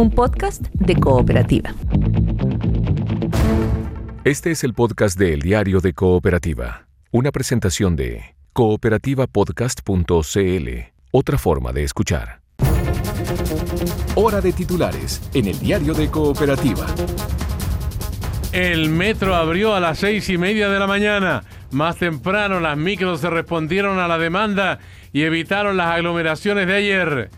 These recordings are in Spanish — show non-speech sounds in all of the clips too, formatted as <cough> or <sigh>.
un podcast de cooperativa. Este es el podcast de El Diario de Cooperativa, una presentación de cooperativapodcast.cl, otra forma de escuchar. Hora de titulares en El Diario de Cooperativa. El metro abrió a las seis y media de la mañana. Más temprano las micros se respondieron a la demanda y evitaron las aglomeraciones de ayer.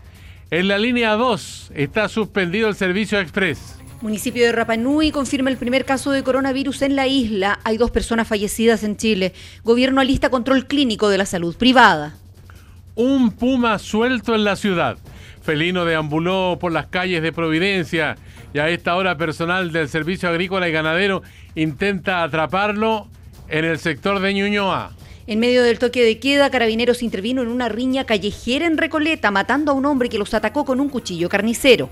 En la línea 2 está suspendido el servicio express. Municipio de Rapanui confirma el primer caso de coronavirus en la isla. Hay dos personas fallecidas en Chile. Gobierno alista control clínico de la salud privada. Un puma suelto en la ciudad. Felino deambuló por las calles de Providencia y a esta hora personal del Servicio Agrícola y Ganadero intenta atraparlo en el sector de Ñuñoa. En medio del toque de queda, Carabineros intervino en una riña callejera en Recoleta, matando a un hombre que los atacó con un cuchillo carnicero.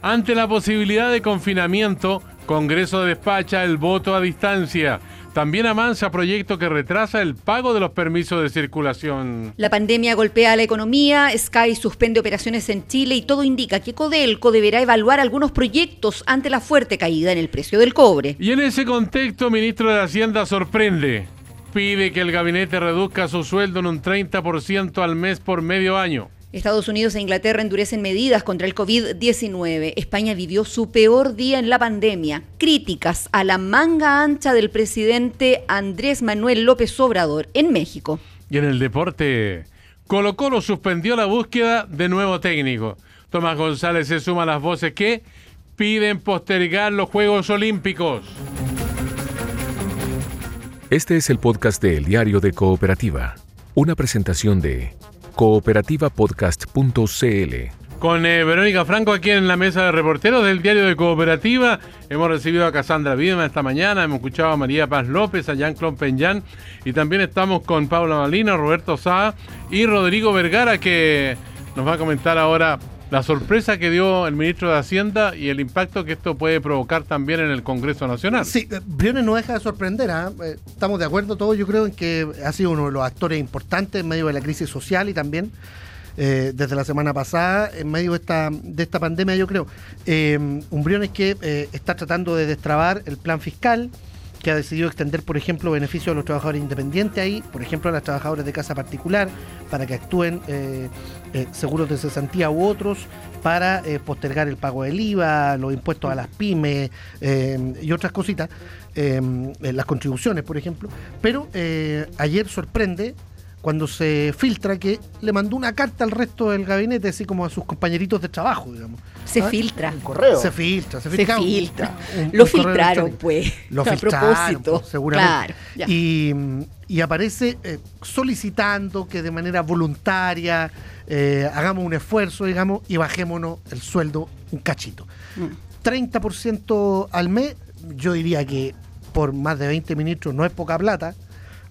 Ante la posibilidad de confinamiento, Congreso despacha el voto a distancia. También avanza proyecto que retrasa el pago de los permisos de circulación. La pandemia golpea a la economía, Sky suspende operaciones en Chile y todo indica que Codelco deberá evaluar algunos proyectos ante la fuerte caída en el precio del cobre. Y en ese contexto, ministro de Hacienda sorprende. Pide que el gabinete reduzca su sueldo en un 30% al mes por medio año. Estados Unidos e Inglaterra endurecen medidas contra el COVID-19. España vivió su peor día en la pandemia. Críticas a la manga ancha del presidente Andrés Manuel López Obrador en México. Y en el deporte, Colo Colo suspendió la búsqueda de nuevo técnico. Tomás González se suma a las voces que piden postergar los Juegos Olímpicos. Este es el podcast de El Diario de Cooperativa, una presentación de cooperativapodcast.cl. Con eh, Verónica Franco aquí en la mesa de reporteros del Diario de Cooperativa. Hemos recibido a Casandra Wiedemann esta mañana, hemos escuchado a María Paz López, a Jean-Claude Peñán y también estamos con Paula Malina, Roberto Sá y Rodrigo Vergara que nos va a comentar ahora la sorpresa que dio el ministro de Hacienda y el impacto que esto puede provocar también en el Congreso Nacional. Sí, eh, Briones no deja de sorprender. ¿ah? Eh, estamos de acuerdo todos, yo creo, en que ha sido uno de los actores importantes en medio de la crisis social y también eh, desde la semana pasada, en medio de esta, de esta pandemia, yo creo. un Briones que está tratando de destrabar el plan fiscal que ha decidido extender, por ejemplo, beneficios a los trabajadores independientes ahí, por ejemplo, a los trabajadores de casa particular, para que actúen eh, eh, seguros de cesantía u otros, para eh, postergar el pago del IVA, los impuestos a las pymes y otras cositas, las contribuciones, por ejemplo. Pero ayer sorprende cuando se filtra que le mandó una carta al resto del gabinete, así como a sus compañeritos de trabajo, digamos. Se ¿Ah? filtra. Un correo. Se filtra, se filtra. Se filtra. Lo filtraron, pues. Lo a propósito. Pues, seguramente. y, y, aparece eh, solicitando que de manera voluntaria eh, hagamos un esfuerzo, digamos, y bajémonos el sueldo un cachito. 30% mm. al mes, yo diría que por más de 20 ministros no es poca plata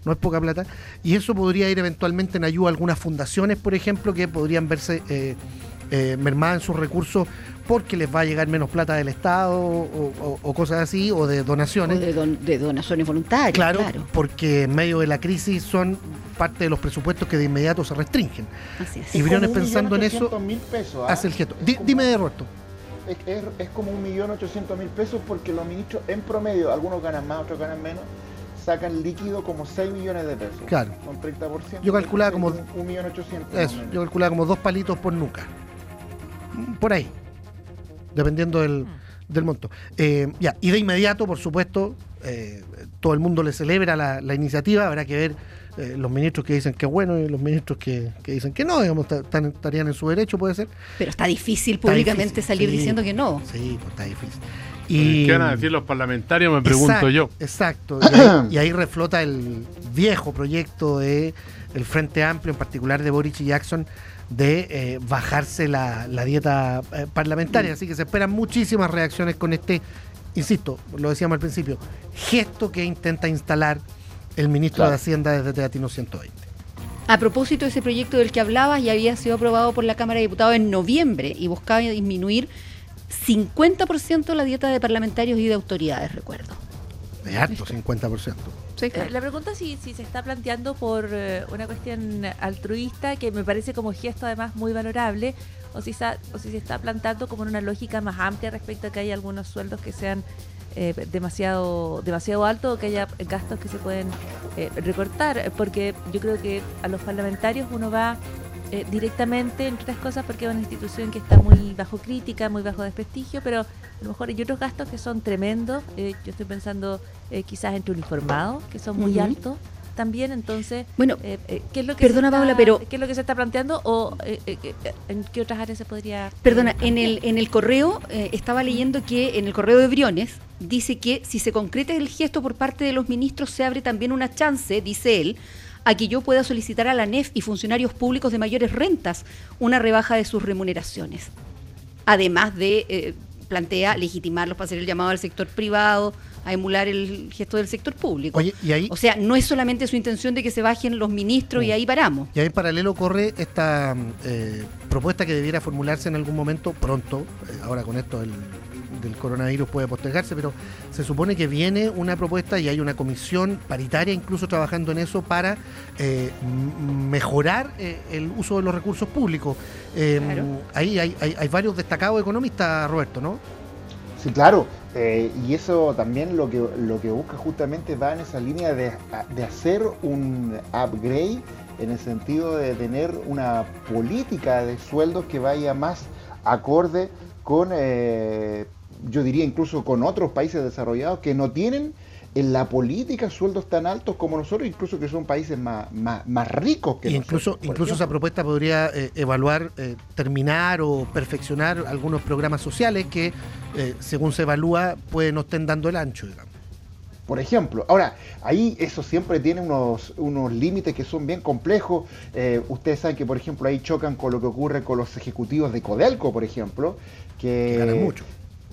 no es poca plata, y eso podría ir eventualmente en ayuda a algunas fundaciones, por ejemplo, que podrían verse eh, eh, mermadas en sus recursos porque les va a llegar menos plata del Estado o, cosas así, o de donaciones. de, donaciones voluntarias. Claro, porque en medio de la crisis son parte de los presupuestos que de inmediato se restringen. Así es. Y Briones pensando en eso, pesos, ¿ah? hace el gesto. dime de Roberto. Es, es, como un millón ochocientos mil pesos porque los ministros en promedio, algunos ganan más, otros ganan menos, sacan líquido como 6 millones de pesos. Claro. Con 30%. Yo calculaba como. 1.800.000. Eso, yo calculaba como dos palitos por nuca. Por ahí. Dependiendo del, monto. Eh, ya, y de inmediato, por supuesto, eh, todo el mundo le celebra la, iniciativa. Habrá que ver eh, los ministros que dicen que es bueno y los ministros que, dicen que no, digamos, estarían en su derecho, puede ser. Pero está difícil públicamente salir diciendo que no. Sí, pues está difícil. Y, ¿Qué van a decir los parlamentarios? Me pregunto yo. Exacto. <coughs> Y ahí, reflota el viejo proyecto de el Frente Amplio, en particular de Boris Jackson, de eh, bajarse la, dieta eh, parlamentaria. Así que se esperan muchísimas reacciones con este, insisto, lo decíamos al principio, gesto que intenta instalar el ministro de Hacienda desde Teatino 120. A propósito de ese proyecto del que hablabas, ya había sido aprobado por la Cámara de Diputados en noviembre y buscaba disminuir 50% la dieta de parlamentarios y de autoridades, recuerdo. Es alto, 50%. claro. La pregunta es si, si se está planteando por eh, una cuestión altruista, que me parece como gesto además muy valorable, o si, sa- o si se está plantando como en una lógica más amplia respecto a que hay algunos sueldos que sean eh, demasiado, demasiado altos o que haya gastos que se pueden eh, recortar, porque yo creo que a los parlamentarios uno va eh, directamente, entre otras cosas, porque es una institución que está muy bajo crítica, muy bajo desprestigio, pero a lo mejor hay otros gastos que son tremendos. Yo estoy pensando quizás entre uniformados, que son muy altos también, entonces, Bueno, eh, eh, ¿qué es lo que perdona, está, Paula, pero- ¿qué es lo que se está planteando o eh, en qué otras áreas se podría... Perdona, en el, en el correo estaba leyendo que en el correo de Briones dice que si se concreta el gesto por parte de los ministros se abre también una chance, dice él, a que yo pueda solicitar a la NEF y funcionarios públicos de mayores rentas una rebaja de sus remuneraciones. Además de, eh, plantea legitimarlos para hacer el llamado al sector privado, a emular el gesto del sector público. Oye, y ahí, O sea, no es solamente su intención de que se bajen los ministros y ahí paramos. y ahí en paralelo corre esta eh, propuesta que debiera formularse en algún momento pronto, eh, ahora con esto del, del coronavirus puede postergarse, pero se supone que viene una propuesta y hay una comisión paritaria incluso trabajando en eso para eh, mejorar eh, el uso de los recursos públicos. Eh, Claro. Ahí hay, hay- hay varios destacados economistas, Roberto, ¿no? Sí, claro. Eh, y eso también lo que, lo que busca justamente va en esa línea de, de hacer un upgrade en el sentido de tener una política de sueldos que vaya más acorde con, eh, yo diría incluso con otros países desarrollados que no tienen en la política sueldos tan altos como nosotros, incluso que son países más, más, más ricos que Y nosotros. incluso, incluso esa propuesta podría eh, evaluar, eh, terminar o perfeccionar algunos programas sociales que, eh, según se evalúa, pueden no estén dando el ancho, digamos. Por ejemplo, ahora, ahí eso siempre tiene unos, unos límites que son bien complejos. Ustedes saben que, por ejemplo, ahí chocan con lo que ocurre con los ejecutivos de Codelco, por ejemplo, que... Ganan mucho.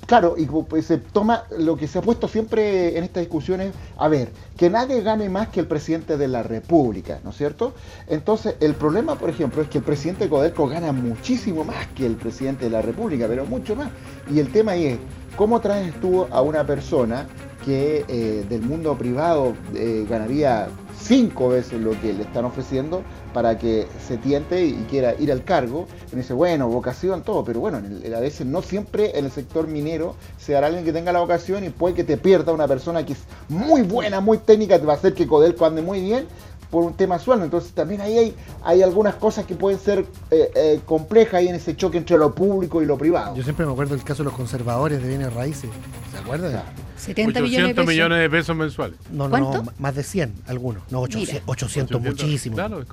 Claro, y pues, se toma lo que se ha puesto siempre en estas discusiones, a ver, que nadie gane más que el presidente de la República, ¿no es cierto? Entonces, el problema, por ejemplo, es que el presidente de Codelco gana muchísimo más que el presidente de la República, pero mucho más. Y el tema ahí es, ¿cómo traes tú a una persona que eh, del mundo privado eh, ganaría cinco veces lo que le están ofreciendo para que se tiente y quiera ir al cargo. Y dice, bueno, vocación, todo, pero bueno, a veces no siempre en el sector minero se dará alguien que tenga la vocación y puede que te pierda una persona que es muy buena, muy técnica, te va a hacer que Codelco ande muy bien por un tema sueldo. Entonces también ahí hay, hay algunas cosas que pueden ser eh, eh, complejas ahí en ese choque entre lo público y lo privado. Yo siempre me acuerdo del caso de los conservadores de bienes raíces. ¿Se acuerdan? Claro. 70 millones de 800 pesos. millones de pesos mensuales. No, no, ¿Cuánto? no, más de 100 algunos. No, 800, Mira. 800, muchísimo. Claro,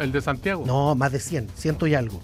el de Santiago. No, más de 100, ciento y algo.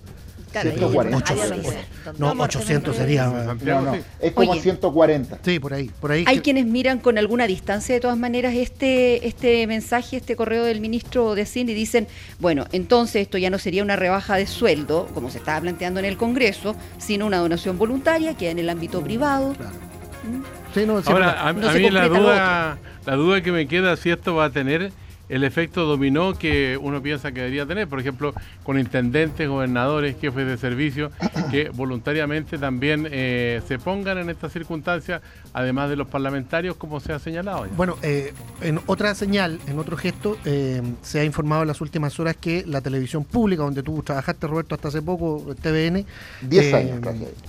Claro, ahí 140. hay una área Ocho- donde- donde No, vamos a 800 tener- sería. No, no, es como Oye. 140. Sí, por ahí. Por ahí Hay que- quienes miran con alguna distancia de todas maneras este, este mensaje, este correo del ministro de Hacienda y dicen, bueno, entonces esto ya no sería una rebaja de sueldo, como se estaba planteando en el Congreso, sino una donación voluntaria que en el ámbito privado. Claro. ¿Mm? Sí, no, Ahora, a, No a se mí la duda, la duda que me queda si esto va a tener el efecto dominó que uno piensa que debería tener, por ejemplo, con intendentes, gobernadores, jefes de servicio, <clears throat> que voluntariamente también eh, se pongan en estas circunstancias, además de los parlamentarios, como se ha señalado. ya. Bueno, eh, en otra señal, en otro gesto, eh, se ha informado en las últimas horas que la televisión pública, donde tú trabajaste, Roberto, hasta hace poco, TVN, 10 eh, años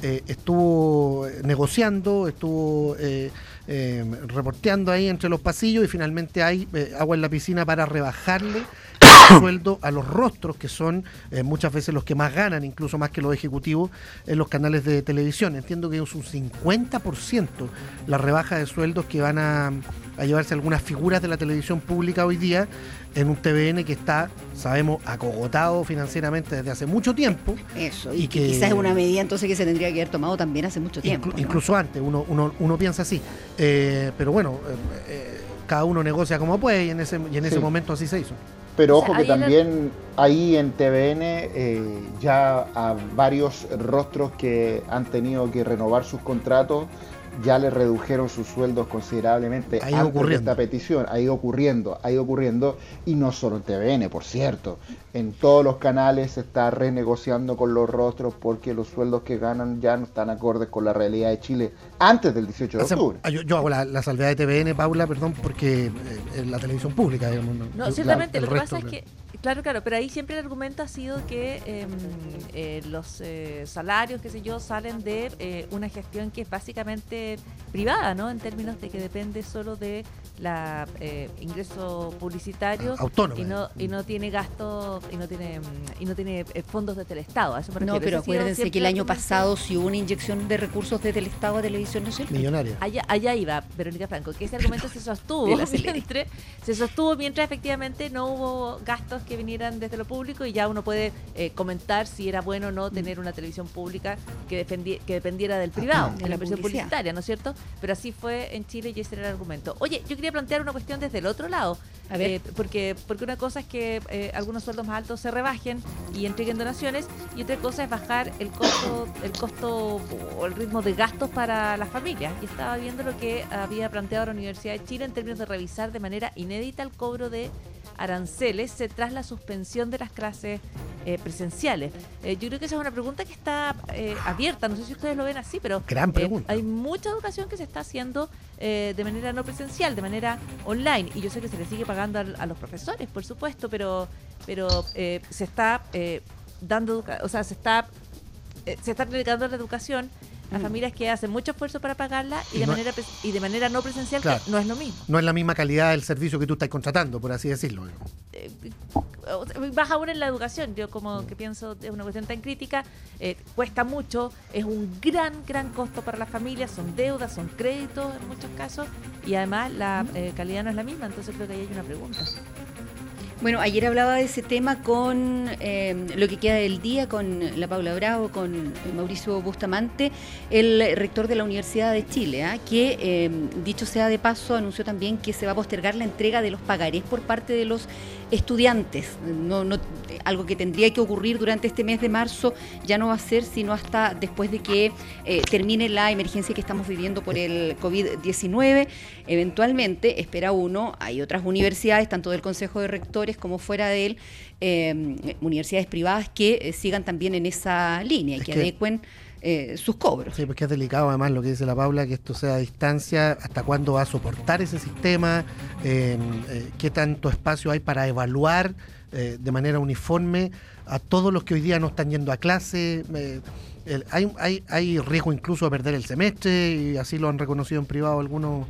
eh, estuvo negociando, estuvo eh, reporteando ahí entre los pasillos y finalmente hay eh, agua en la piscina para rebajarle <coughs> sueldo a los rostros, que son eh, muchas veces los que más ganan, incluso más que los ejecutivos, en los canales de televisión. Entiendo que es un 50% la rebaja de sueldos que van a, a llevarse algunas figuras de la televisión pública hoy día en un TVN que está, sabemos, acogotado financieramente desde hace mucho tiempo. Eso, y, Y que quizás es una medida entonces que se tendría que haber tomado también hace mucho tiempo. Inclu- ¿no? Incluso antes, uno, uno, uno piensa así. Eh, pero bueno, eh, cada uno negocia como puede y en ese, y en ese Sí. momento así se hizo. Pero O sea, ojo que ahí en el- también ahí en TVN eh, ya a varios rostros que han tenido que renovar sus contratos ya le redujeron sus sueldos considerablemente Ha ido antes de ocurriendo. esta petición. Ha ido ocurriendo, ha ido ocurriendo, y no solo en TVN, por cierto. En todos los canales se está renegociando con los rostros porque los sueldos que ganan ya no están acordes con la realidad de Chile antes del 18 de octubre. ah, yo, yo hago la, la salvedad de TVN, Paula, perdón, porque eh, es la televisión pública, digamos. No, El- ciertamente, el lo que resto pasa es que, claro, claro, pero ahí siempre el argumento ha sido que em, eh, los eh, salarios, qué sé yo, salen de eh, una gestión que es básicamente privada, ¿no? En términos de que depende solo de la eh, ingreso publicitario Autónoma. y no y no tiene gasto y no tiene mm, y no tiene eh, fondos desde el Estado. A eso me No, pero acuérdense que el año pasado sí hubo una inyección de recursos desde el Estado a Televisión Nacional. Millonaria. Allá, allá iba Verónica Franco, que ese argumento <laughs> se sostuvo mientras, se sostuvo mientras efectivamente no hubo gastos que vinieran desde lo público y ya uno puede eh, comentar si era bueno o no tener una televisión pública que, defendi- que dependiera del privado, de de la la inversión publicidad. publicitaria, ¿no es cierto? Pero así fue en Chile y ese era el argumento. Oye, yo quería plantear una cuestión desde el otro lado. A ver. eh, porque, porque una cosa es que eh, algunos sueldos más altos se rebajen y entreguen donaciones y otra cosa es bajar el costo, el costo o el ritmo de gastos para las familias. Y estaba viendo lo que había planteado la Universidad de Chile en términos de revisar de manera inédita el cobro de aranceles eh, tras la suspensión de las clases eh, presenciales. Eh, yo creo que esa es una pregunta que está eh, abierta, no sé si ustedes lo ven así, pero Gran pregunta. hay mucha educación que se está haciendo de manera no presencial, de manera online. Y yo sé que se le sigue pagando al- a, los profesores, por supuesto, pero, pero se está dando, o sea, se está, se está dedicando la educación a Mm. familias que hacen mucho esfuerzo para pagarla y Y de no- manera y de manera no presencial Claro. no es lo mismo. No es la misma calidad del servicio que tú estás contratando, por así decirlo. eh, baja aún en la educación. Yo como que pienso es una cuestión tan crítica, eh, cuesta mucho, es un gran, gran costo para las familias, son deudas, son créditos en muchos casos y además la eh, calidad no es la misma, entonces creo que ahí hay una pregunta. Bueno, ayer hablaba de ese tema con eh, lo que queda del día, con la Paula Bravo, con Mauricio Bustamante, el rector de la Universidad de Chile, ¿ah? que, eh, dicho sea de paso, anunció también que se va a postergar la entrega de los pagarés por parte de los estudiantes. No, no, algo que tendría que ocurrir durante este mes de marzo ya no va a ser sino hasta después de que eh, termine la emergencia que estamos viviendo por el COVID-19. Eventualmente, espera uno, hay otras universidades, tanto del Consejo de Rectores como fuera de él, eh, universidades privadas que eh, sigan también en esa línea y Es que, que- adecuen eh, sus cobros. Sí, porque es delicado además lo que dice la Paula, que esto sea a distancia, hasta cuándo va a soportar ese sistema, eh, eh, qué tanto espacio hay para evaluar eh, de manera uniforme a todos los que hoy día no están yendo a clase. hay, hay riesgo incluso de perder el semestre y así lo han reconocido en privado algunos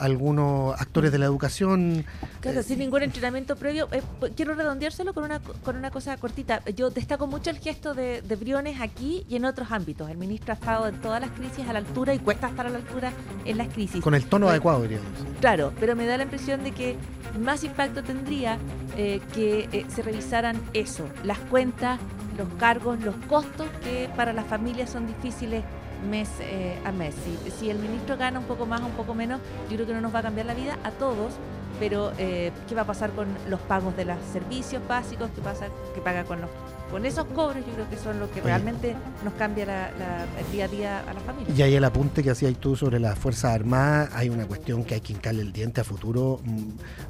algunos actores de la educación. Claro, sin ningún entrenamiento previo. Eh, quiero redondeárselo con una, co- con una cosa cortita. Yo destaco mucho el gesto de, de Briones aquí y en otros ámbitos. El ministro ha estado en todas las crisis a la altura y cuesta estar a la altura en las crisis. Con el tono adecuado, diríamos. Claro, pero me da la impresión de que más impacto tendría eh, que eh, se revisaran eso, las cuentas, los cargos, los costos que para las familias son difíciles mes eh, a mes. Si, si el ministro gana un poco más, un poco menos, yo creo que no nos va a cambiar la vida a todos, pero eh, ¿qué va a pasar con los pagos de los servicios básicos? ¿Qué pasa? ¿Qué paga con los con esos cobros? Yo creo que son lo que realmente nos cambia la- la- el día a día a las familias. Y ahí el apunte que hacías tú sobre las Fuerzas Armadas, hay una cuestión que hay que hincarle el diente a futuro, mm,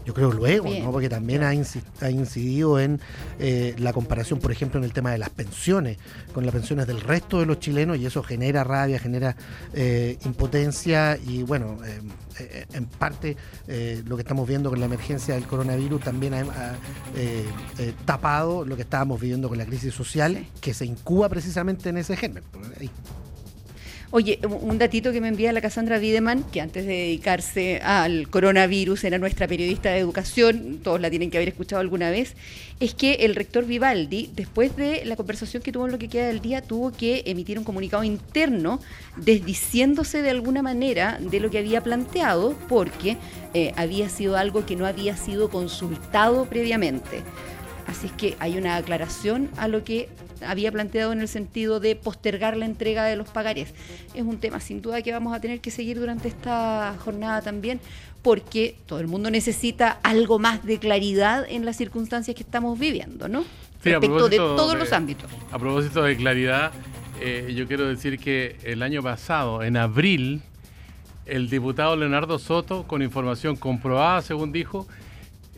yo creo luego, Bien. ¿no? porque también ha incidido en eh, la comparación, por ejemplo, en el tema de las pensiones, con las pensiones del resto de los chilenos, y eso genera rabia, genera eh, impotencia, y bueno, eh, eh, en parte eh, lo que estamos viendo con la emergencia del coronavirus también ha, ha, eh, tapado lo que estábamos viviendo con la crisis social, que se incuba precisamente en ese germen. Oye, un datito que me envía la Cassandra Wiedemann, que antes de dedicarse al coronavirus era nuestra periodista de educación, todos la tienen que haber escuchado alguna vez, es que el rector Vivaldi, después de la conversación que tuvo en lo que queda del día, tuvo que emitir un comunicado interno desdiciéndose de alguna manera de lo que había planteado, porque eh, había sido algo que no había sido consultado previamente. Así es que hay una aclaración a lo que había planteado en el sentido de postergar la entrega de los pagarés. Es un tema sin duda que vamos a tener que seguir durante esta jornada también, porque todo el mundo necesita algo más de claridad en las circunstancias que estamos viviendo, ¿no? Sí, Respecto de todos de- los ámbitos. A propósito de claridad, eh, yo quiero decir que el año pasado, en abril, el diputado Leonardo Soto, con información comprobada, según dijo,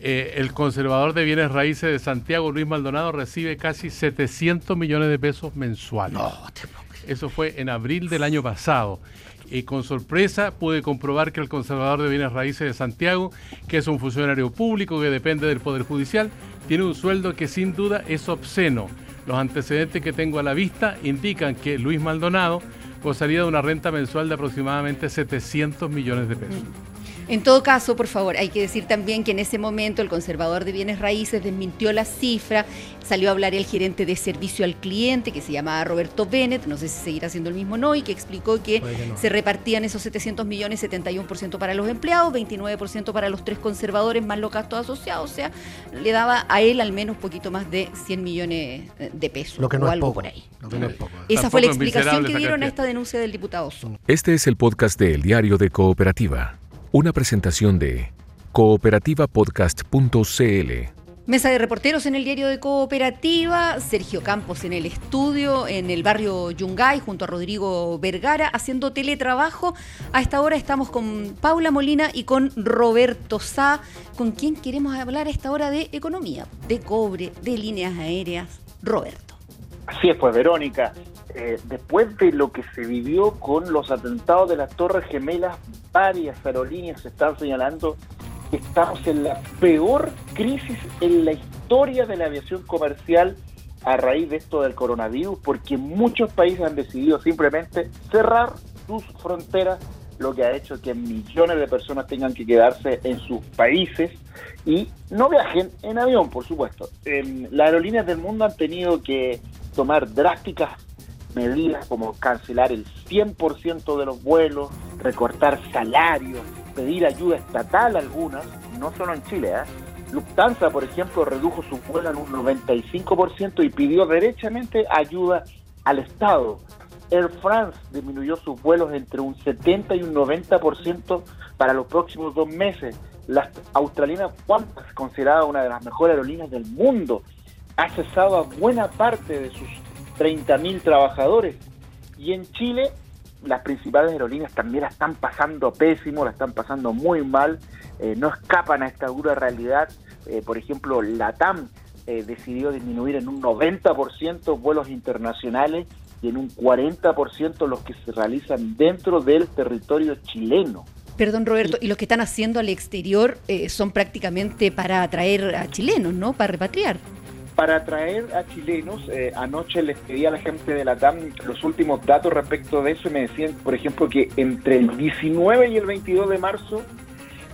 eh, el conservador de bienes raíces de Santiago, Luis Maldonado, recibe casi 700 millones de pesos mensuales. Eso fue en abril del año pasado. Y con sorpresa pude comprobar que el conservador de bienes raíces de Santiago, que es un funcionario público que depende del Poder Judicial, tiene un sueldo que sin duda es obsceno. Los antecedentes que tengo a la vista indican que Luis Maldonado gozaría de una renta mensual de aproximadamente 700 millones de pesos. En todo caso, por favor, hay que decir también que en ese momento el conservador de bienes raíces desmintió la cifra, salió a hablar el gerente de servicio al cliente, que se llamaba Roberto Bennett, no sé si seguirá siendo el mismo no, y que explicó que, se repartían esos 700 millones, 71% para los empleados, 29% para los tres conservadores, más los gastos asociados, o sea, le daba a él al menos un poquito más de 100 millones de pesos lo que no o es algo poco, por ahí. Lo que no es poco. Esa fue la explicación que dieron a esta denuncia del diputado Soto. Este es el podcast de El Diario de Cooperativa, una presentación de cooperativapodcast.cl. Mesa de reporteros en el diario de Cooperativa, Sergio Campos en el estudio, en el barrio Yungay, junto a Rodrigo Vergara, haciendo teletrabajo. A esta hora estamos con Paula Molina y con Roberto Sá, con quien queremos hablar a esta hora de economía, de cobre, de líneas aéreas. Roberto. Así es, pues Verónica, eh, después de lo que se vivió con los atentados de las Torres Gemelas, varias aerolíneas están señalando que estamos en la peor crisis en la historia de la aviación comercial a raíz de esto del coronavirus, porque muchos países han decidido simplemente cerrar sus fronteras, lo que ha hecho que millones de personas tengan que quedarse en sus países y no viajen en avión, por supuesto. Em, las aerolíneas del mundo han tenido que tomar drásticas medidas como cancelar el 100% de los vuelos, recortar salarios, pedir ayuda estatal algunas, no solo en Chile. ¿eh? Lufthansa, por ejemplo, redujo su vuelo en un 95% y pidió derechamente ayuda al Estado. Air France disminuyó sus vuelos entre un 70 y un 90% para los próximos dos meses. La australiana Qantas, considerada una de las mejores aerolíneas del mundo, ha cesado a buena parte de sus 30.000 trabajadores. Y en Chile, las principales aerolíneas también la están pasando pésimo, la están pasando muy mal, eh, no escapan a esta dura realidad. Eh, por ejemplo, LATAM eh, decidió disminuir en un 90% vuelos internacionales y en un 40% los que se realizan dentro del territorio chileno. Perdón, Roberto, y los que están haciendo al exterior son prácticamente para atraer a chilenos, ¿no? Para repatriar. Para atraer a chilenos, eh, anoche les pedí a la gente de la TAM los últimos datos respecto de eso y me decían, por ejemplo, que entre el 19 y el 22 de marzo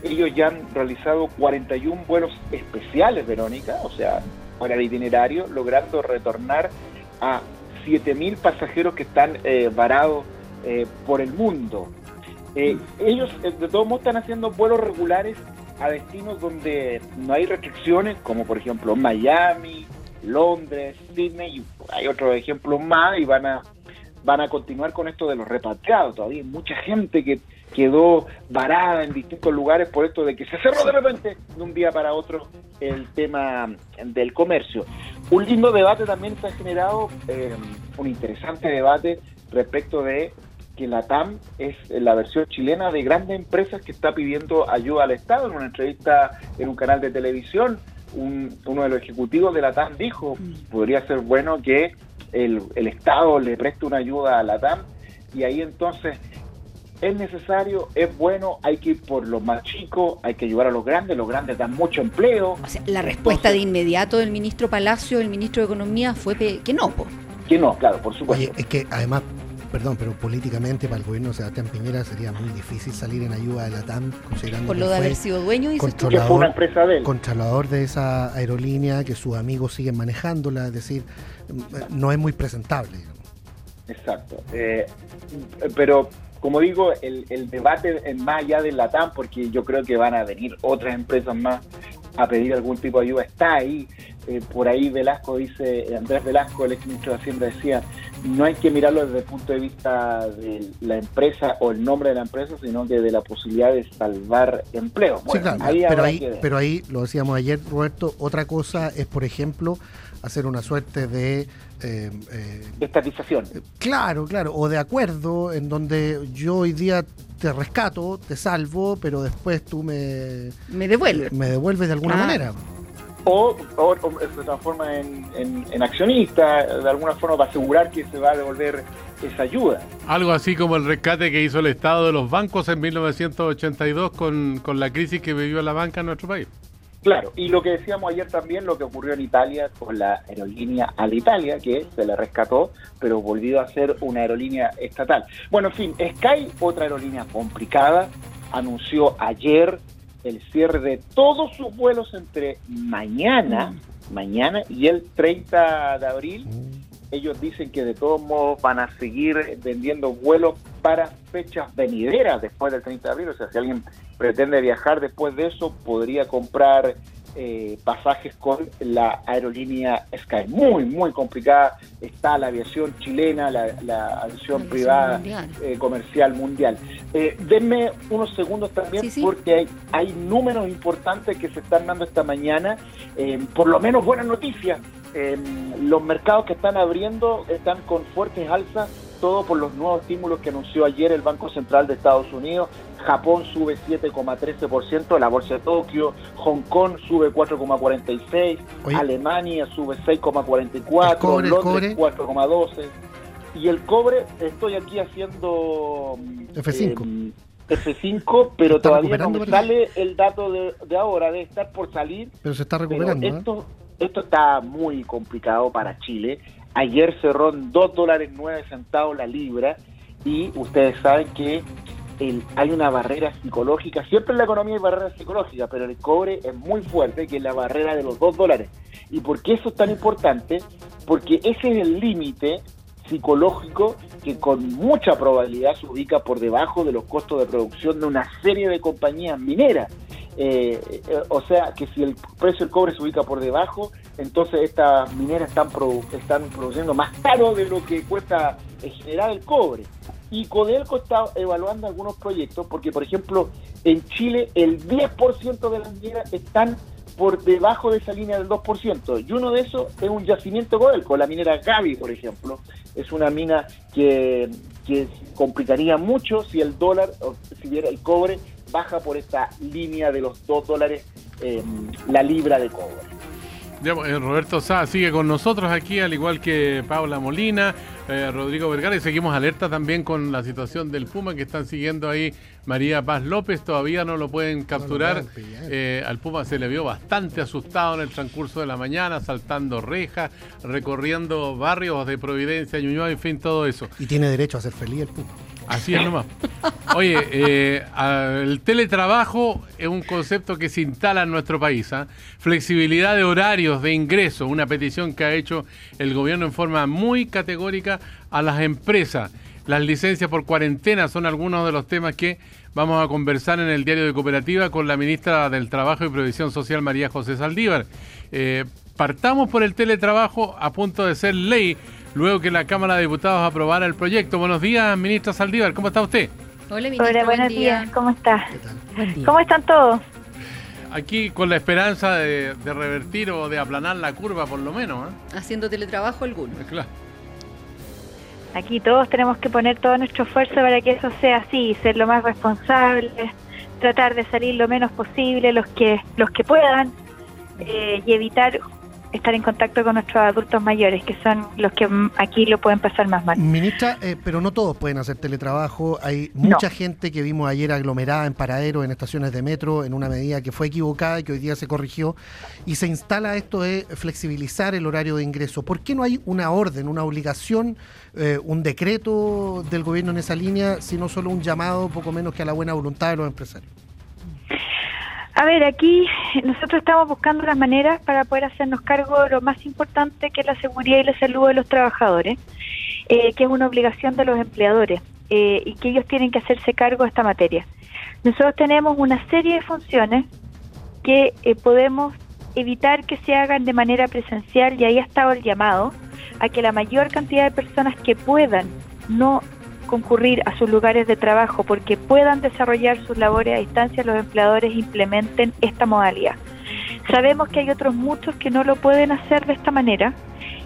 ellos ya han realizado 41 vuelos especiales, Verónica, o sea, fuera de itinerario, logrando retornar a 7.000 pasajeros que están eh, varados eh, por el mundo. Eh, ellos, eh, de todos modos, están haciendo vuelos regulares a destinos donde no hay restricciones, como por ejemplo Miami, Londres, Sydney, y hay otros ejemplos más, y van a van a continuar con esto de los repatriados. Todavía hay mucha gente que quedó varada en distintos lugares por esto de que se cerró de repente de un día para otro el tema del comercio. Un lindo debate también se ha generado, eh, un interesante debate respecto de que la TAM es la versión chilena de grandes empresas que está pidiendo ayuda al Estado. En una entrevista en un canal de televisión, un- uno de los ejecutivos de la TAM dijo, podría ser bueno que el, el Estado le preste una ayuda a la TAM y ahí entonces es necesario, es bueno, hay que ir por los más chicos, hay que ayudar a los grandes, los grandes dan mucho empleo, O sea, la respuesta de inmediato del ministro Palacio, el ministro de Economía, fue que no, po. que no, claro, por supuesto. Oye, es que además, perdón, pero políticamente para el gobierno de Sebastián Piñera sería muy difícil salir en ayuda de la TAM, considerando por que lo de fue haber sido dueño, que fue una empresa de él. controlador de esa aerolínea, que sus amigos siguen manejándola, es decir, no es muy presentable. Exacto. Eh, pero como digo, el, el debate es más allá del LATAM, porque yo creo que van a venir otras empresas más a pedir algún tipo de ayuda, está ahí. Eh, por ahí Velasco dice, Andrés Velasco, el ex ministro de Hacienda, decía, no hay que mirarlo desde el punto de vista de la empresa o el nombre de la empresa, sino que de la posibilidad de salvar empleo. Sí, Bueno, claro, ahí pero ahí, pero ahí, lo decíamos ayer, Roberto, otra cosa es, por ejemplo, hacer una suerte de... Eh, eh, estatización. Claro, claro, o de acuerdo en donde yo hoy día te rescato, te salvo, pero después tú me... Me devuelves. Me devuelves de alguna manera. O, se transforma en, en, accionista, de alguna forma para asegurar que se va a devolver esa ayuda. Algo así como el rescate que hizo el Estado de los bancos en 1982 con, con la crisis que vivió la banca en nuestro país. Claro, y lo que decíamos ayer también, lo que ocurrió en Italia con la aerolínea Alitalia, que se le rescató, pero volvió a ser una aerolínea estatal. Bueno, en fin, Sky, otra aerolínea complicada, anunció ayer el cierre de todos sus vuelos entre mañana, mm. mañana y el 30 de abril. Mm. Ellos dicen que de todos modos van a seguir vendiendo vuelos para fechas venideras después del 30 de abril. O sea, si alguien pretende viajar después de eso, podría comprar eh, pasajes con la aerolínea Sky. Muy, muy complicada está la aviación chilena, la, aviación privada eh, comercial mundial. Eh, denme unos segundos también porque hay, hay, números importantes que se están dando esta mañana, eh, por lo menos buenas noticias. los mercados que están abriendo están con fuertes alzas todo por los nuevos estímulos que anunció ayer el Banco Central de Estados Unidos. Japón sube 7,13%, la bolsa de Tokio, Hong Kong sube 4,46%, Alemania sube 6,44%, Londres 4,12%. Y el cobre, estoy aquí haciendo F5. Eh, F5, pero todavía no sale el dato de, ahora, debe estar por salir. Pero se está recuperando. ¿eh? Esto, esto está muy complicado para Chile Ayer cerró en 2 dólares 9 centavos la libra y ustedes saben que hay una barrera psicológica. Siempre en la economía hay barreras psicológicas, pero el cobre es muy fuerte, que es la barrera de los 2 dólares. ¿Y por qué eso es tan importante? Porque ese es el límite psicológico que con mucha probabilidad se ubica por debajo de los costos de producción de una serie de compañías mineras. Eh, eh, o sea que si el precio del cobre se ubica por debajo, entonces estas mineras están, están produciendo más caro de lo que cuesta generar el cobre. Y Codelco está evaluando algunos proyectos, porque por ejemplo en Chile el 10% de las mineras están por debajo de esa línea del 2%. Y uno de esos es un yacimiento Codelco, la minera Gavi, por ejemplo. Es una mina que, que complicaría mucho si el dólar, o si hubiera el cobre, baja por esta línea de los 2 dólares eh, la libra de cobre. Eh, Roberto Sá sigue con nosotros aquí, al igual que Paula Molina, eh, Rodrigo Vergara, y seguimos alerta también con la situación del Puma que están siguiendo ahí María Paz López, todavía no lo pueden capturar. al Puma se le vio bastante asustado en el transcurso de la mañana, saltando rejas, recorriendo barrios de Providencia, Ñuñoa, en fin, todo eso. Y tiene derecho a ser feliz el Puma. Así es nomás. Oye, eh, el teletrabajo es un concepto que se instala en nuestro país. ¿ah? Flexibilidad de horarios de ingreso, una petición que ha hecho el gobierno en forma muy categórica a las empresas. Las licencias por cuarentena son algunos de los temas que vamos a conversar en el diario de cooperativa con la ministra del Trabajo y Previsión Social, María José Saldívar. Eh, partamos por el teletrabajo a punto de ser ley luego que la Cámara de Diputados aprobara el proyecto. Buenos días, ministra Saldívar, ¿cómo está usted? Hola, ministra, buenos días, ¿cómo está? ¿Cómo están todos? Aquí con la esperanza de, revertir o de aplanar la curva, por lo menos. ¿eh? Haciendo teletrabajo alguno. <laughs> Claro. Aquí todos tenemos que poner todo nuestro esfuerzo para que eso sea así, ser lo más responsables, tratar de salir lo menos posible los que los que puedan eh, y evitar estar en contacto con nuestros adultos mayores, que son los que aquí lo pueden pasar más mal. Ministra, eh, pero no todos pueden hacer teletrabajo. Hay mucha gente que vimos ayer aglomerada en paraderos, en estaciones de metro, en una medida que fue equivocada y que hoy día se corrigió. Y se instala esto de flexibilizar el horario de ingreso. ¿Por qué no hay una orden, una obligación, eh, un decreto del gobierno en esa línea, sino solo un llamado, poco menos que a la buena voluntad de los empresarios? A ver, aquí nosotros estamos buscando las maneras para poder hacernos cargo de lo más importante que es la seguridad y la salud de los trabajadores, eh, que es una obligación de los empleadores eh, y que ellos tienen que hacerse cargo de esta materia. Nosotros tenemos una serie de funciones que eh, podemos evitar que se hagan de manera presencial y ahí ha estado el llamado a que la mayor cantidad de personas que puedan no concurrir a sus lugares de trabajo porque puedan desarrollar sus labores a distancia, los empleadores implementen esta modalidad. Sabemos que hay otros muchos que no lo pueden hacer de esta manera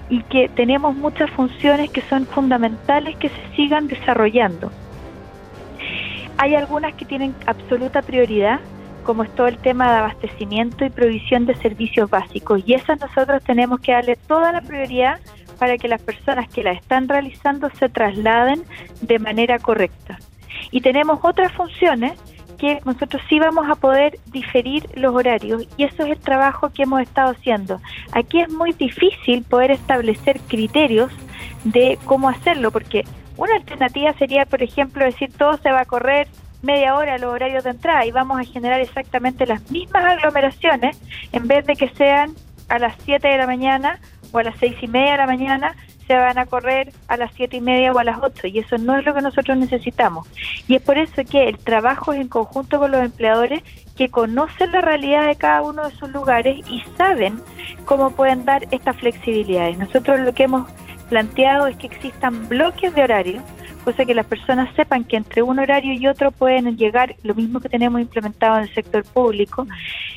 y que tenemos muchas funciones que son fundamentales que se sigan desarrollando. Hay algunas que tienen absoluta prioridad, como es todo el tema de abastecimiento y provisión de servicios básicos, y esas nosotros tenemos que darle toda la prioridad para que las personas que la están realizando se trasladen de manera correcta. Y tenemos otras funciones que nosotros sí vamos a poder diferir los horarios y eso es el trabajo que hemos estado haciendo. Aquí es muy difícil poder establecer criterios de cómo hacerlo porque una alternativa sería, por ejemplo, decir todo se va a correr media hora los horarios de entrada y vamos a generar exactamente las mismas aglomeraciones en vez de que sean a las 7 de la mañana o a las seis y media de la mañana, se van a correr a las siete y media o a las ocho y eso no es lo que nosotros necesitamos. Y es por eso que el trabajo es en conjunto con los empleadores que conocen la realidad de cada uno de sus lugares y saben cómo pueden dar estas flexibilidades. Nosotros lo que hemos planteado es que existan bloques de horario cosa que las personas sepan que entre un horario y otro pueden llegar lo mismo que tenemos implementado en el sector público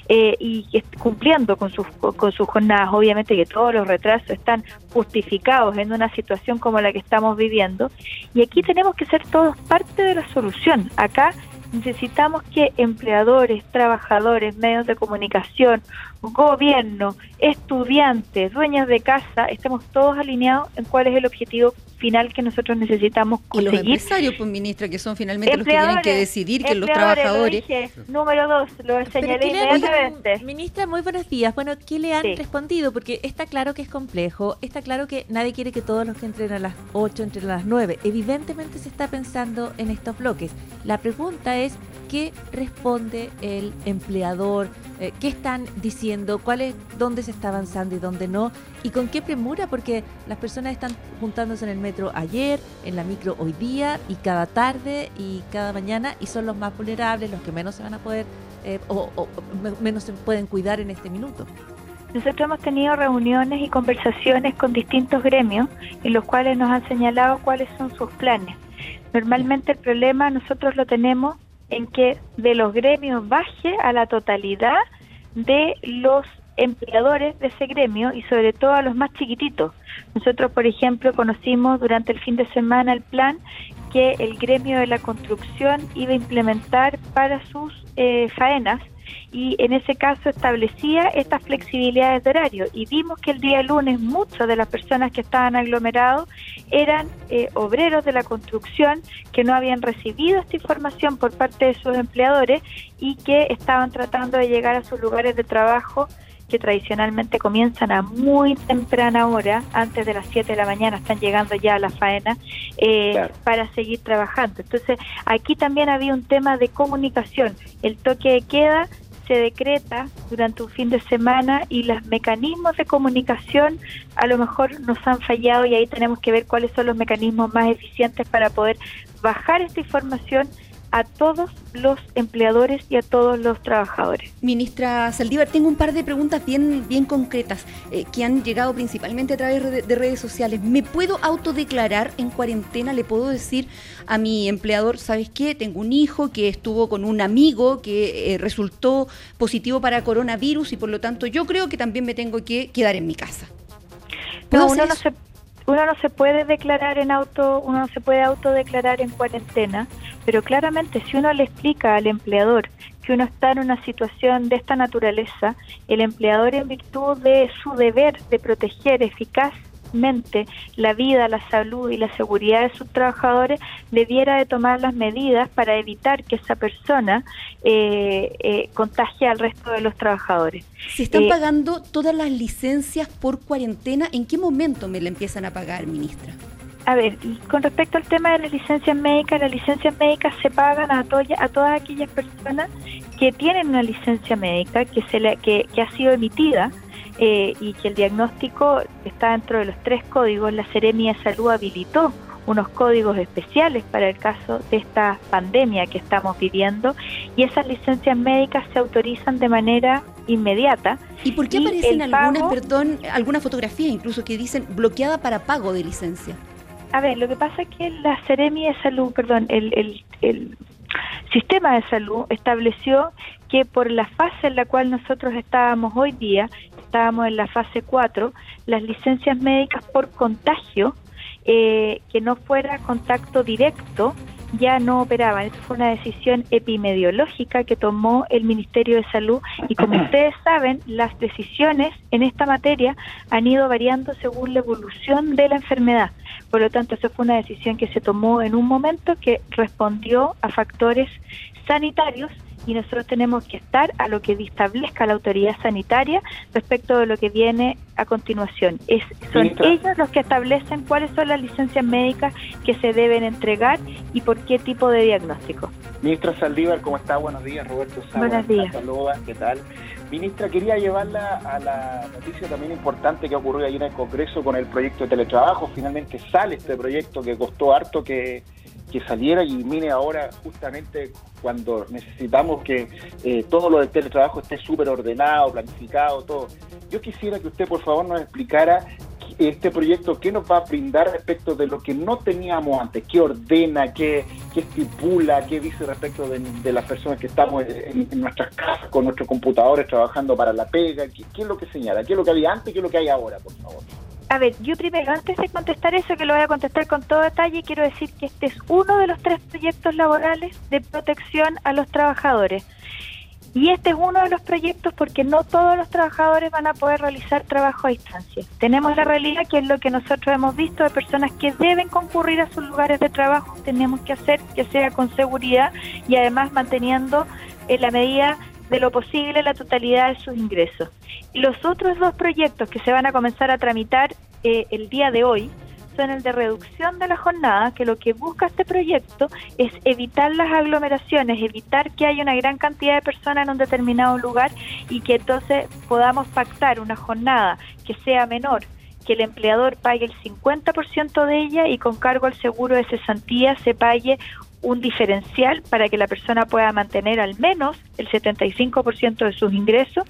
eh, y cumpliendo con sus, con sus jornadas. Obviamente que todos los retrasos están justificados en una situación como la que estamos viviendo y aquí tenemos que ser todos parte de la solución. Acá necesitamos que empleadores, trabajadores, medios de comunicación, gobierno, estudiantes, dueños de casa, estemos todos alineados en cuál es el objetivo final que nosotros necesitamos conseguir. Y los empresarios, pues ministra, que son finalmente los que tienen que decidir que los trabajadores... número dos, lo señalé inmediatamente. Ministra, muy buenos días. Bueno, ¿qué le han respondido? Porque está claro que es complejo, está claro que nadie quiere que todos los que entren a las 8 entren a las 9. Evidentemente se está pensando en estos bloques. La pregunta es, ¿qué responde el empleador? Eh, ¿Qué están diciendo? ¿Cuál es, ¿Dónde se está avanzando y dónde no? ¿Y con qué premura? Porque las personas están juntándose en el metro ayer, en la micro hoy día y cada tarde y cada mañana y son los más vulnerables, los que menos se van a poder eh, o, o menos se pueden cuidar en este minuto. Nosotros hemos tenido reuniones y conversaciones con distintos gremios en los cuales nos han señalado cuáles son sus planes. Normalmente el problema nosotros lo tenemos en que de los gremios baje a la totalidad de los empleadores de ese gremio y sobre todo a los más chiquititos. Nosotros, por ejemplo, conocimos durante el fin de semana el plan que el gremio de la construcción iba a implementar para sus eh, faenas y en ese caso establecía estas flexibilidades de horario. Y vimos que el día lunes muchas de las personas que estaban aglomerados eran eh, obreros de la construcción que no habían recibido esta información por parte de sus empleadores y que estaban tratando de llegar a sus lugares de trabajo que tradicionalmente comienzan a muy temprana hora, antes de las 7 de la mañana están llegando ya a la faena, eh, para seguir trabajando. Entonces, aquí también había un tema de comunicación. El toque de queda se decreta durante un fin de semana y los mecanismos de comunicación a lo mejor nos han fallado y ahí tenemos que ver cuáles son los mecanismos más eficientes para poder bajar esta información a todos los empleadores y a todos los trabajadores. Ministra Saldívar, tengo un par de preguntas bien, bien concretas eh, que han llegado principalmente a través de, redes sociales. ¿Me puedo autodeclarar en cuarentena? ¿Le puedo decir a mi empleador, sabes qué? Tengo un hijo que estuvo con un amigo que eh, resultó positivo para coronavirus y por lo tanto yo creo que también me tengo que quedar en mi casa. No, uno no se uno no se puede declarar en auto, uno no se puede autodeclarar en cuarentena, pero claramente si uno le explica al empleador que uno está en una situación de esta naturaleza, el empleador en virtud de su deber de proteger eficaz la vida, la salud y la seguridad de sus trabajadores, debiera de tomar las medidas para evitar que esa persona eh, eh, contagie al resto de los trabajadores. Si están eh, pagando todas las licencias por cuarentena, ¿en qué momento me la empiezan a pagar, ministra? A ver, con respecto al tema de las licencias médicas, las licencias médicas se pagan a, a todas aquellas personas que tienen una licencia médica que, se le, que, que ha sido emitida eh, y que el diagnóstico está dentro de los tres códigos, la Seremia de Salud habilitó unos códigos especiales para el caso de esta pandemia que estamos viviendo y esas licencias médicas se autorizan de manera inmediata. ¿Y por qué aparecen algunas, perdón, algunas fotografías incluso que dicen bloqueada para pago de licencia? A ver, lo que pasa es que la Seremia de Salud, perdón, el, el, el sistema de salud estableció que que por la fase en la cual nosotros estábamos hoy día, estábamos en la fase 4, las licencias médicas por contagio, eh, que no fuera contacto directo, ya no operaban. Esta fue una decisión epidemiológica que tomó el Ministerio de Salud y como <clears throat> ustedes saben, las decisiones en esta materia han ido variando según la evolución de la enfermedad. Por lo tanto, esa fue una decisión que se tomó en un momento que respondió a factores sanitarios y nosotros tenemos que estar a lo que establezca la autoridad sanitaria respecto de lo que viene a continuación. Es, son ellos los que establecen cuáles son las licencias médicas que se deben entregar y por qué tipo de diagnóstico. Ministra Saldívar, ¿cómo está? Buenos días, Roberto Buenos días. Saludos, ¿qué tal? Ministra, quería llevarla a la noticia también importante que ocurrió ayer en el Congreso con el proyecto de teletrabajo. Finalmente sale este proyecto que costó harto que que saliera y mire ahora justamente cuando necesitamos que eh, todo lo del teletrabajo esté súper ordenado, planificado, todo. Yo quisiera que usted por favor nos explicara este proyecto, qué nos va a brindar respecto de lo que no teníamos antes, qué ordena, qué, qué estipula, qué dice respecto de, las personas que estamos en, nuestras casas con nuestros computadores trabajando para la pega, qué, qué es lo que señala, qué es lo que había antes, qué es lo que hay ahora, por favor. A ver, yo primero, antes de contestar eso, que lo voy a contestar con todo detalle, quiero decir que este es uno de los tres proyectos laborales de protección a los trabajadores. Y este es uno de los proyectos porque no todos los trabajadores van a poder realizar trabajo a distancia. Tenemos la realidad que es lo que nosotros hemos visto de personas que deben concurrir a sus lugares de trabajo. Tenemos que hacer que sea con seguridad y además manteniendo en la medida de lo posible la totalidad de sus ingresos. Los otros dos proyectos que se van a comenzar a tramitar eh, el día de hoy son el de reducción de la jornada, que lo que busca este proyecto es evitar las aglomeraciones, evitar que haya una gran cantidad de personas en un determinado lugar y que entonces podamos pactar una jornada que sea menor que el empleador pague el 50% de ella y con cargo al seguro de cesantía se pague un diferencial para que la persona pueda mantener al menos el 75% de sus ingresos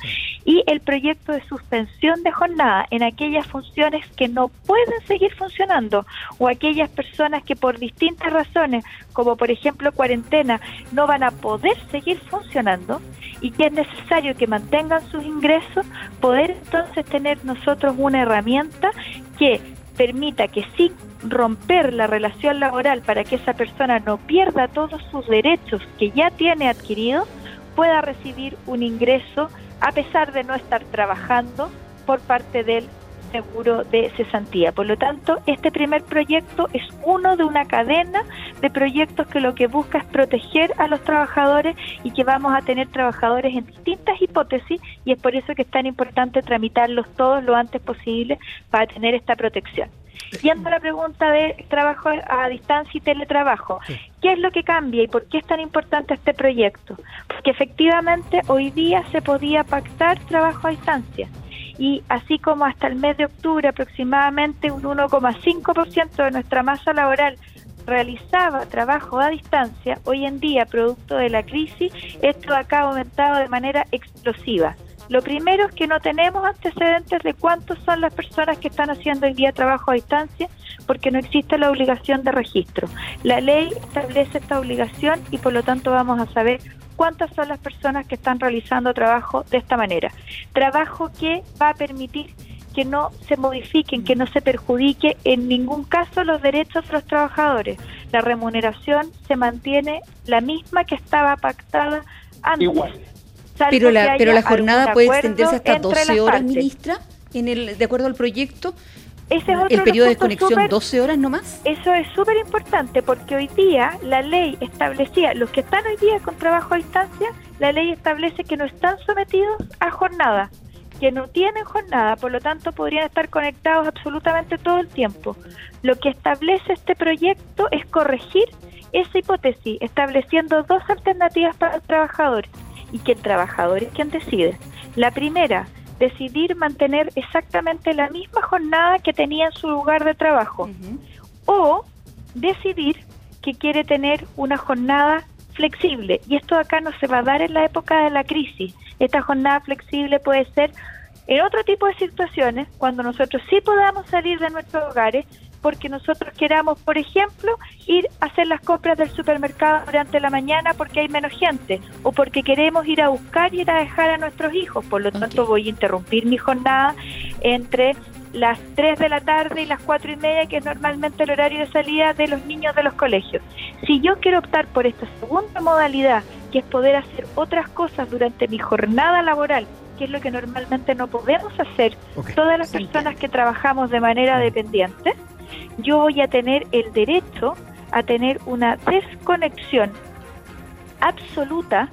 y el proyecto de suspensión de jornada en aquellas funciones que no pueden seguir funcionando o aquellas personas que por distintas razones, como por ejemplo cuarentena, no van a poder seguir funcionando y que es necesario que mantengan sus ingresos, poder entonces tener nosotros una herramienta que permita que sí romper la relación laboral para que esa persona no pierda todos sus derechos que ya tiene adquiridos, pueda recibir un ingreso a pesar de no estar trabajando por parte del seguro de cesantía. Por lo tanto, este primer proyecto es uno de una cadena de proyectos que lo que busca es proteger a los trabajadores y que vamos a tener trabajadores en distintas hipótesis y es por eso que es tan importante tramitarlos todos lo antes posible para tener esta protección. Yendo a la pregunta de trabajo a distancia y teletrabajo, ¿qué es lo que cambia y por qué es tan importante este proyecto? Porque efectivamente hoy día se podía pactar trabajo a distancia y así como hasta el mes de octubre aproximadamente un 1,5% de nuestra masa laboral realizaba trabajo a distancia, hoy en día, producto de la crisis, esto acá ha aumentado de manera explosiva. Lo primero es que no tenemos antecedentes de cuántas son las personas que están haciendo hoy día trabajo a distancia porque no existe la obligación de registro. La ley establece esta obligación y por lo tanto vamos a saber cuántas son las personas que están realizando trabajo de esta manera. Trabajo que va a permitir que no se modifiquen, que no se perjudique en ningún caso los derechos de los trabajadores. La remuneración se mantiene la misma que estaba pactada antes. Pero la, pero la jornada puede extenderse hasta 12 horas, ministra, en el, de acuerdo al proyecto. Ese es el periodo de desconexión 12 horas no más. Eso es súper importante porque hoy día la ley establecía, los que están hoy día con trabajo a distancia, la ley establece que no están sometidos a jornada, que no tienen jornada, por lo tanto podrían estar conectados absolutamente todo el tiempo. Lo que establece este proyecto es corregir esa hipótesis, estableciendo dos alternativas para el trabajador y que el trabajador es quien decide. La primera, decidir mantener exactamente la misma jornada que tenía en su lugar de trabajo o decidir que quiere tener una jornada flexible. Y esto acá no se va a dar en la época de la crisis. Esta jornada flexible puede ser en otro tipo de situaciones, cuando nosotros sí podamos salir de nuestros hogares, porque nosotros queramos, por ejemplo, ir a hacer las compras del supermercado durante la mañana porque hay menos gente o porque queremos ir a buscar y ir a dejar a nuestros hijos. Por lo tanto, voy a interrumpir mi jornada entre las 3 de la tarde y las 4 y media, que es normalmente el horario de salida de los niños de los colegios. Si yo quiero optar por esta segunda modalidad, que es poder hacer otras cosas durante mi jornada laboral, que es lo que normalmente no podemos hacer todas las personas que trabajamos de manera dependiente, yo voy a tener el derecho a tener una desconexión absoluta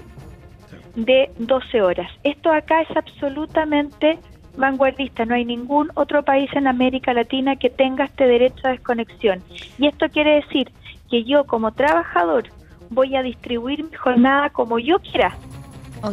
de 12 horas. Esto acá es absolutamente vanguardista. No hay ningún otro país en América Latina que tenga este derecho a desconexión. Y esto quiere decir que yo como trabajador voy a distribuir mi jornada como yo quiera.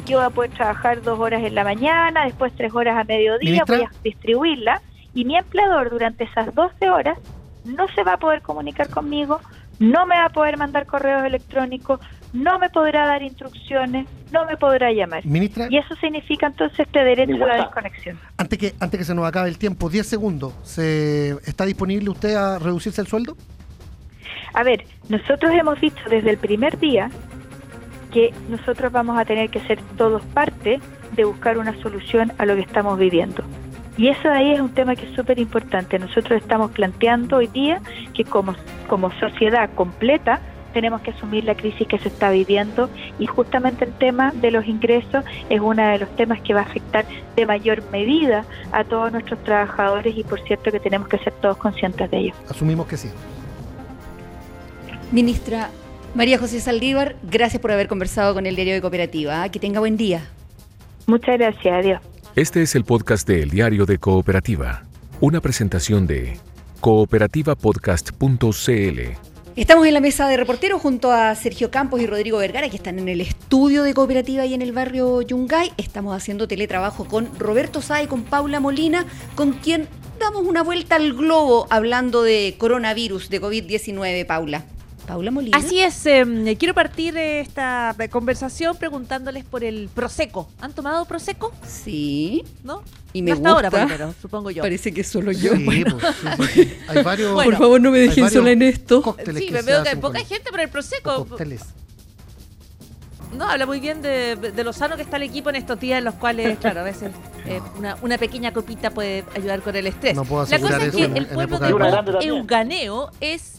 Yo voy a poder trabajar dos horas en la mañana, después tres horas a mediodía, voy a distribuirla y mi empleador durante esas 12 horas no se va a poder comunicar conmigo, no me va a poder mandar correos electrónicos, no me podrá dar instrucciones, no me podrá llamar. Ministra, y eso significa entonces este derecho a la desconexión. Antes que, antes que se nos acabe el tiempo, 10 segundos, ¿se ¿está disponible usted a reducirse el sueldo? A ver, nosotros hemos dicho desde el primer día que nosotros vamos a tener que ser todos parte de buscar una solución a lo que estamos viviendo. Y eso ahí es un tema que es súper importante. Nosotros estamos planteando hoy día que como, como sociedad completa tenemos que asumir la crisis que se está viviendo y justamente el tema de los ingresos es uno de los temas que va a afectar de mayor medida a todos nuestros trabajadores y por cierto que tenemos que ser todos conscientes de ello. Asumimos que sí. Ministra María José Saldívar, gracias por haber conversado con el Diario de Cooperativa. Que tenga buen día. Muchas gracias, adiós. Este es el podcast de El Diario de Cooperativa, una presentación de cooperativapodcast.cl. Estamos en la mesa de reporteros junto a Sergio Campos y Rodrigo Vergara, que están en el estudio de cooperativa y en el barrio Yungay. Estamos haciendo teletrabajo con Roberto y con Paula Molina, con quien damos una vuelta al globo hablando de coronavirus, de COVID-19, Paula. Paula Molina. Así es, em, quiero partir esta conversación preguntándoles por el Prosecco. ¿Han tomado Prosecco? Sí. ¿No? Y me Hasta gusta. ahora primero, supongo yo. Parece que solo yo. Sí, Bueno. pues, sí, sí, sí. Hay <laughs> varios, Por favor, no me dejen sola en esto. Sí, que me veo que hay poca gente por el Prosecco. cócteles. No, habla muy bien de, de lo sano que está el equipo en estos días en los cuales, <laughs> claro, a veces eh, una, una pequeña copita puede ayudar con el estrés. No puedo La cosa es que en- el pueblo de. Euganeo es...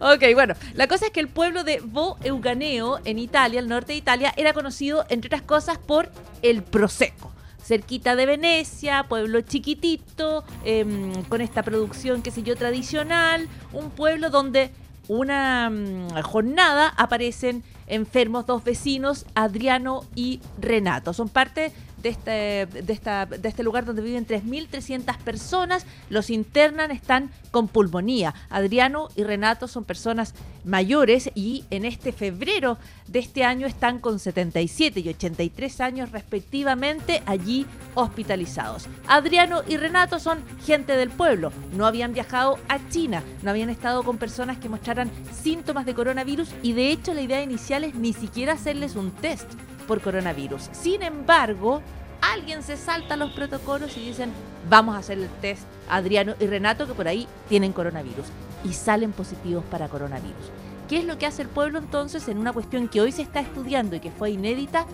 Ok, bueno, la cosa es que el pueblo de Bo Euganeo en Italia, el norte de Italia, era conocido, entre otras cosas, por el Prosecco. Cerquita de Venecia, pueblo chiquitito, em, con esta producción, qué sé yo, tradicional, un pueblo donde una mm, jornada aparecen enfermos dos vecinos, Adriano y Renato. Son parte de este, de este lugar donde viven 3.300 personas. Los internan, están con pulmonía. Adriano y Renato son personas mayores y en este febrero de este año están con 77 y 83 años respectivamente allí hospitalizados. Adriano y Renato son gente del pueblo, no habían viajado a China, no habían estado con personas que mostraran síntomas de coronavirus y de hecho la idea inicial es ni siquiera hacerles un test por coronavirus. Sin embargo, alguien se salta los protocolos y dicen, vamos a hacer el test Adriano y Renato que por ahí tienen coronavirus y salen positivos para coronavirus. ¿Qué es lo que hace el pueblo entonces en una cuestión que hoy se está estudiando y que fue inédita?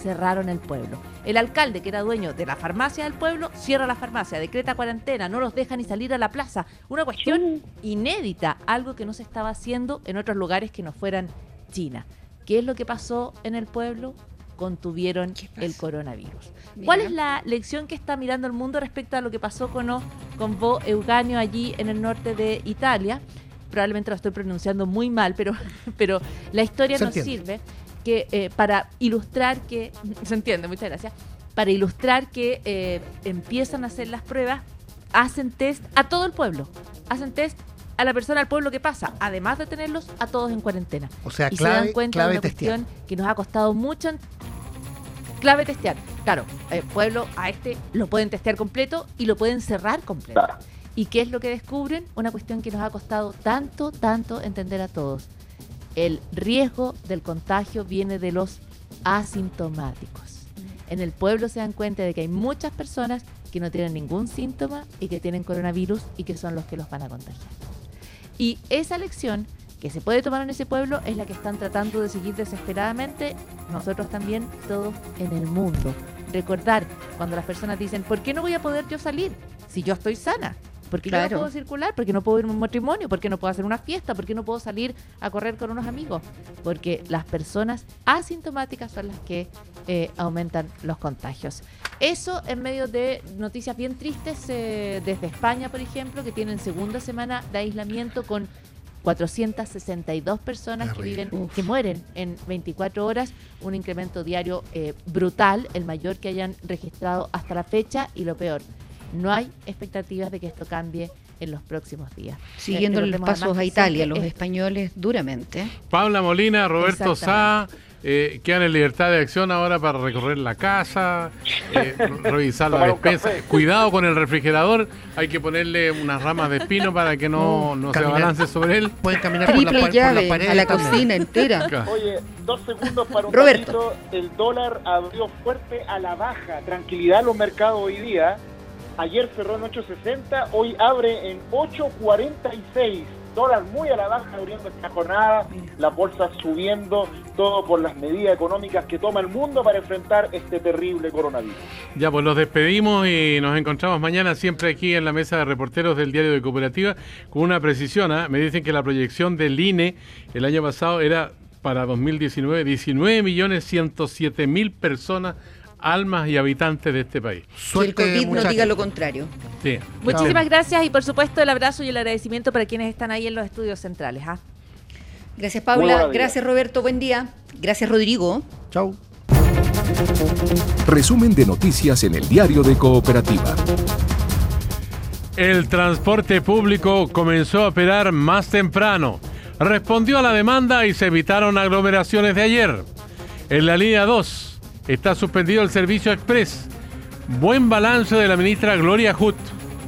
Cerraron el pueblo. El alcalde, que era dueño de la farmacia del pueblo, cierra la farmacia, decreta cuarentena, no los deja ni salir a la plaza. Una cuestión inédita, algo que no se estaba haciendo en otros lugares que no fueran China. ¿Qué es lo que pasó en el pueblo? Contuvieron el coronavirus. ¿Cuál es la lección que está mirando el mundo respecto a lo que pasó con, con Bo Euganeo allí en el norte de Italia? Probablemente lo estoy pronunciando muy mal, pero, <laughs> pero la historia Se nos entiende. sirve que, eh, para ilustrar que... <laughs> Se entiende, muchas gracias. Para ilustrar que eh, empiezan a hacer las pruebas, hacen test a todo el pueblo. Hacen test a la persona, al pueblo que pasa, además de tenerlos a todos en cuarentena. O sea, y se dan clave, cuenta clave de una testear. cuestión que nos ha costado mucho. Clave testear. Claro, el pueblo a este lo pueden testear completo y lo pueden cerrar completo. Claro. ¿Y qué es lo que descubren? Una cuestión que nos ha costado tanto, tanto entender a todos. El riesgo del contagio viene de los asintomáticos. En el pueblo se dan cuenta de que hay muchas personas que no tienen ningún síntoma y que tienen coronavirus y que son los que los van a contagiar. Y esa lección que se puede tomar en ese pueblo es la que están tratando de seguir desesperadamente nosotros también, todos en el mundo. Recordar cuando las personas dicen, ¿por qué no voy a poder yo salir si yo estoy sana? ¿Por qué yo no puedo circular? ¿Por qué no puedo ir a un matrimonio? ¿Por qué no puedo hacer una fiesta? ¿Por qué no puedo salir a correr con unos amigos? Porque las personas asintomáticas son las que eh, aumentan los contagios. Eso en medio de noticias bien tristes eh, desde España, por ejemplo, que tienen segunda semana de aislamiento con 462 personas que viven, que mueren en 24 horas, un incremento diario eh, brutal, el mayor que hayan registrado hasta la fecha y lo peor, no hay expectativas de que esto cambie en los próximos días. Siguiendo los pasos a Italia, los españoles duramente. Paula Molina, Roberto Sá, eh, quedan en libertad de acción ahora para recorrer la casa, eh, revisar la despensa. Cuidado con el refrigerador, hay que ponerle unas ramas de espino para que no, no se balance sobre él. Pueden caminar por la, llave a la cocina entera. <laughs> Oye, dos segundos para un Roberto. El dólar abrió fuerte a la baja. Tranquilidad los mercados hoy día. Ayer cerró en 8.60, hoy abre en 8.46. Dólar muy a la baja abriendo esta jornada, las bolsas subiendo, todo por las medidas económicas que toma el mundo para enfrentar este terrible coronavirus. Ya, pues los despedimos y nos encontramos mañana siempre aquí en la mesa de reporteros del Diario de Cooperativa con una precisión. ¿ah? Me dicen que la proyección del INE el año pasado era para 2019 19 millones 107 mil personas almas y habitantes de este país. Suerte, que el COVID no diga lo contrario. Sí. Muchísimas gracias y por supuesto el abrazo y el agradecimiento para quienes están ahí en los estudios centrales. ¿ah? Gracias Paula, gracias Roberto, buen día. Gracias Rodrigo. Chau. Resumen de noticias en el diario de Cooperativa. El transporte público comenzó a operar más temprano. Respondió a la demanda y se evitaron aglomeraciones de ayer. En la línea 2, Está suspendido el servicio express. Buen balance de la ministra Gloria Hutt.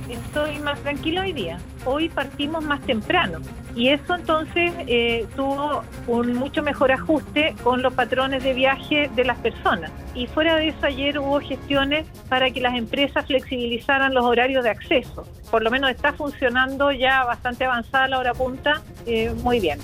Estoy más tranquilo hoy día. Hoy partimos más temprano y eso entonces eh, tuvo un mucho mejor ajuste con los patrones de viaje de las personas. Y fuera de eso, ayer hubo gestiones para que las empresas flexibilizaran los horarios de acceso. Por lo menos está funcionando ya bastante avanzada la hora punta, eh, muy bien.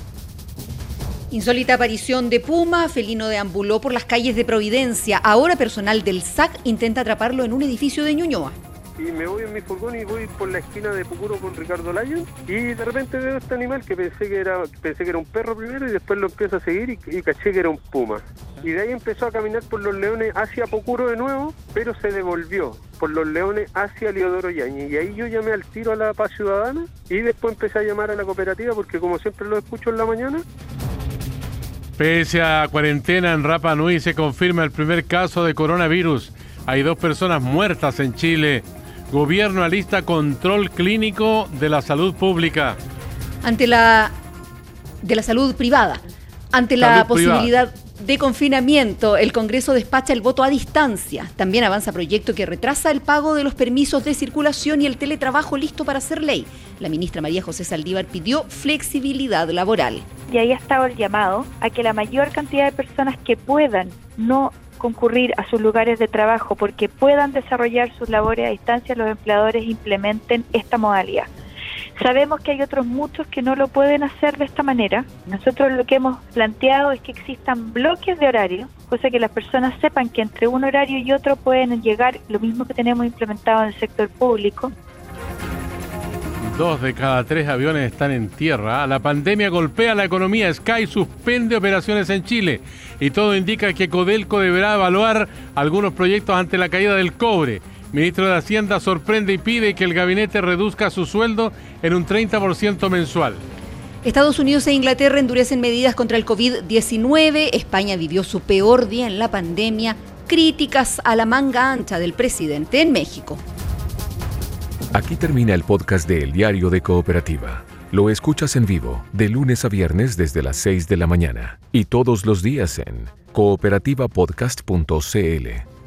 Insólita aparición de Puma, felino deambuló por las calles de Providencia. Ahora personal del SAC intenta atraparlo en un edificio de Ñuñoa. Y me voy en mi furgón y voy por la esquina de Pucuro con Ricardo Lyon y de repente veo este animal que pensé que era pensé que era un perro primero y después lo empiezo a seguir y, caché que era un puma. Y de ahí empezó a caminar por los leones hacia Pucuro de nuevo, pero se devolvió por los leones hacia Leodoro Yañez. Y ahí yo llamé al tiro a la paz ciudadana y después empecé a llamar a la cooperativa porque como siempre lo escucho en la mañana, Pese a cuarentena en Rapa Nui se confirma el primer caso de coronavirus. Hay dos personas muertas en Chile. Gobierno alista control clínico de la salud pública. Ante la de la salud privada. Ante la posibilidad de confinamiento, el Congreso despacha el voto a distancia. También avanza proyecto que retrasa el pago de los permisos de circulación y el teletrabajo listo para ser ley. La ministra María José Saldívar pidió flexibilidad laboral. Y ahí ha estado el llamado a que la mayor cantidad de personas que puedan no concurrir a sus lugares de trabajo porque puedan desarrollar sus labores a distancia, los empleadores implementen esta modalidad. Sabemos que hay otros muchos que no lo pueden hacer de esta manera. Nosotros lo que hemos planteado es que existan bloques de horario, cosa que las personas sepan que entre un horario y otro pueden llegar lo mismo que tenemos implementado en el sector público. Dos de cada tres aviones están en tierra. La pandemia golpea la economía. Sky suspende operaciones en Chile. Y todo indica que Codelco deberá evaluar algunos proyectos ante la caída del cobre. Ministro de Hacienda sorprende y pide que el gabinete reduzca su sueldo en un 30% mensual. Estados Unidos e Inglaterra endurecen medidas contra el COVID-19. España vivió su peor día en la pandemia. Críticas a la manga ancha del presidente en México. Aquí termina el podcast de El Diario de Cooperativa. Lo escuchas en vivo de lunes a viernes desde las 6 de la mañana y todos los días en cooperativapodcast.cl.